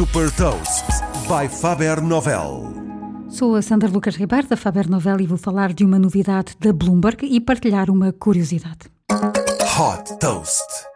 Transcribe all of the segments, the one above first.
Super Toast by Faber Novel. Sou a Sandra Lucas Ribeiro da Faber Novel e vou falar de uma novidade da Bloomberg e partilhar uma curiosidade. Hot Toast.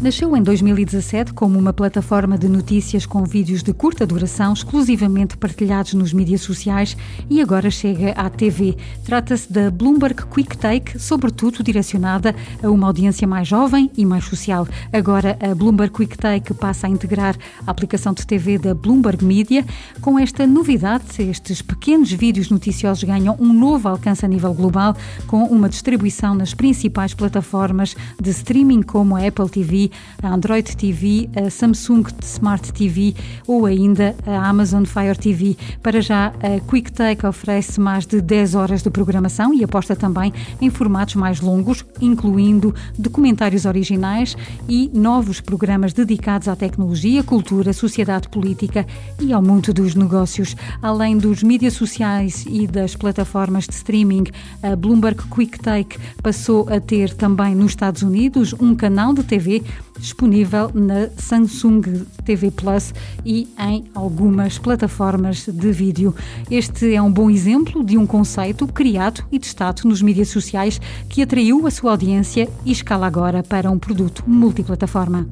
Nasceu em 2017 como uma plataforma de notícias com vídeos de curta duração exclusivamente partilhados nos mídias sociais e agora chega à TV. Trata-se da Bloomberg Quick Take, sobretudo direcionada a uma audiência mais jovem e mais social. Agora a Bloomberg Quick Take passa a integrar a aplicação de TV da Bloomberg Media. Com esta novidade, estes pequenos vídeos noticiosos ganham um novo alcance a nível global, com uma distribuição nas principais plataformas de streaming como a Apple TV a Android TV, a Samsung Smart TV ou ainda a Amazon Fire TV. Para já, a QuickTake oferece mais de 10 horas de programação e aposta também em formatos mais longos, incluindo documentários originais e novos programas dedicados à tecnologia, cultura, sociedade política e ao mundo dos negócios. Além dos mídias sociais e das plataformas de streaming, a Bloomberg QuickTake passou a ter também nos Estados Unidos um canal de TV disponível na Samsung TV Plus e em algumas plataformas de vídeo. Este é um bom exemplo de um conceito criado e testado nos mídias sociais que atraiu a sua audiência e escala agora para um produto multiplataforma.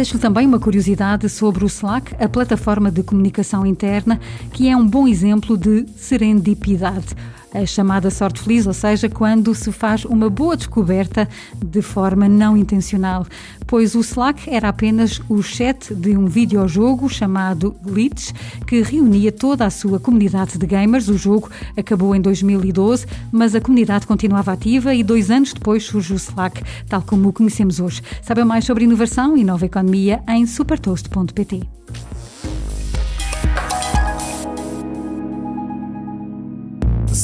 Deixo também uma curiosidade sobre o Slack, a plataforma de comunicação interna, que é um bom exemplo de serendipidade a chamada sorte feliz, ou seja, quando se faz uma boa descoberta de forma não intencional, pois o Slack era apenas o chat de um videojogo chamado Glitch, que reunia toda a sua comunidade de gamers. O jogo acabou em 2012, mas a comunidade continuava ativa e dois anos depois surge o Slack, tal como o conhecemos hoje. Saiba mais sobre inovação e nova economia em supertoast.pt.